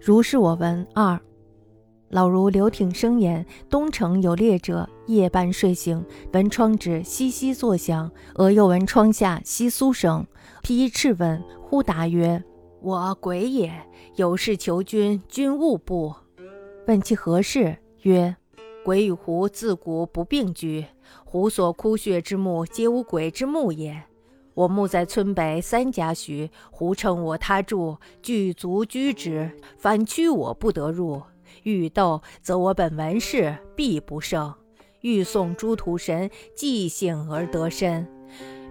如是我闻二。老如刘挺生言：东城有猎者，夜半睡醒，闻窗纸悉悉作响，俄又闻窗下窸窣声。披衣赤问，忽答曰：“我鬼也，有事求君，君勿怖。”问其何事，曰：“鬼与狐自古不并居，狐所哭血之目，皆无鬼之目也。我目在村北三家许，狐乘我他住，具足居之，反驱我不得入。”欲斗，则我本文士必不胜；欲送诸土神，即兴而得身。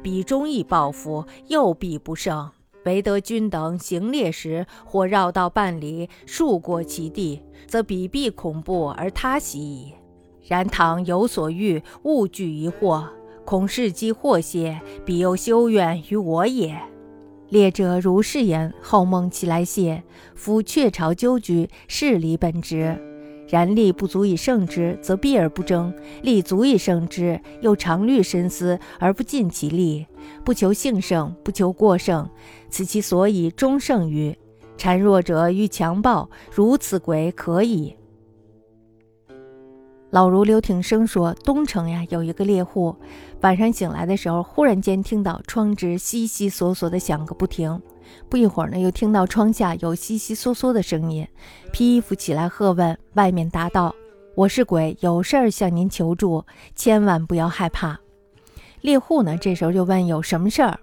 彼忠义报复，又必不胜。唯得君等行猎时，或绕道半里，数过其地，则彼必恐怖而他喜矣。然倘有所欲，勿惧疑惑，恐事机祸些，彼又修远于我也。列者如是言，后梦起来谢。夫雀巢纠居，是理本职。然力不足以胜之，则避而不争；力足以胜之，又常虑深思而不尽其力，不求幸胜，不求过胜，此其所以终胜于。孱弱者欲强暴，如此鬼可矣。老如刘挺生说：“东城呀，有一个猎户，晚上醒来的时候，忽然间听到窗纸悉悉索索的响个不停。不一会儿呢，又听到窗下有悉悉嗦嗦的声音。披衣服起来喝问，外面答道：‘我是鬼，有事儿向您求助，千万不要害怕。’猎户呢，这时候就问：‘有什么事儿？’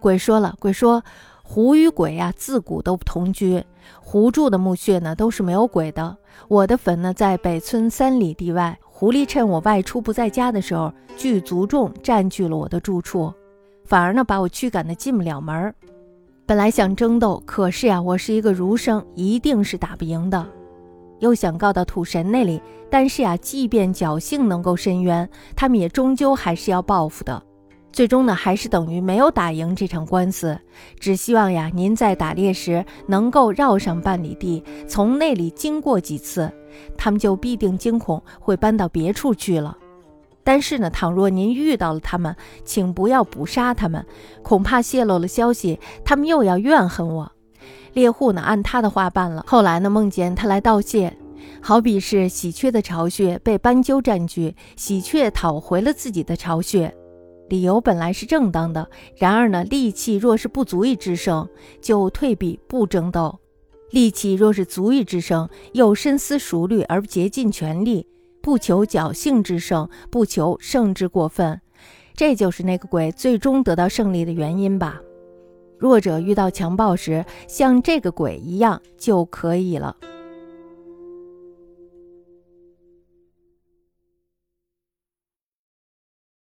鬼说了：‘鬼说，狐与鬼呀，自古都不同居。’”狐住的墓穴呢，都是没有鬼的。我的坟呢，在北村三里地外。狐狸趁我外出不在家的时候，聚族众占据了我的住处，反而呢，把我驱赶的进不了门。本来想争斗，可是呀，我是一个儒生，一定是打不赢的。又想告到土神那里，但是呀，即便侥幸能够伸冤，他们也终究还是要报复的。最终呢，还是等于没有打赢这场官司。只希望呀，您在打猎时能够绕上半里地，从那里经过几次，他们就必定惊恐，会搬到别处去了。但是呢，倘若您遇到了他们，请不要捕杀他们，恐怕泄露了消息，他们又要怨恨我。猎户呢，按他的话办了。后来呢，梦见他来道谢，好比是喜鹊的巢穴被斑鸠占据，喜鹊讨回了自己的巢穴。理由本来是正当的，然而呢，力气若是不足以制胜，就退避不争斗；力气若是足以制胜，又深思熟虑而竭尽全力，不求侥幸之胜，不求胜之过分，这就是那个鬼最终得到胜利的原因吧。弱者遇到强暴时，像这个鬼一样就可以了。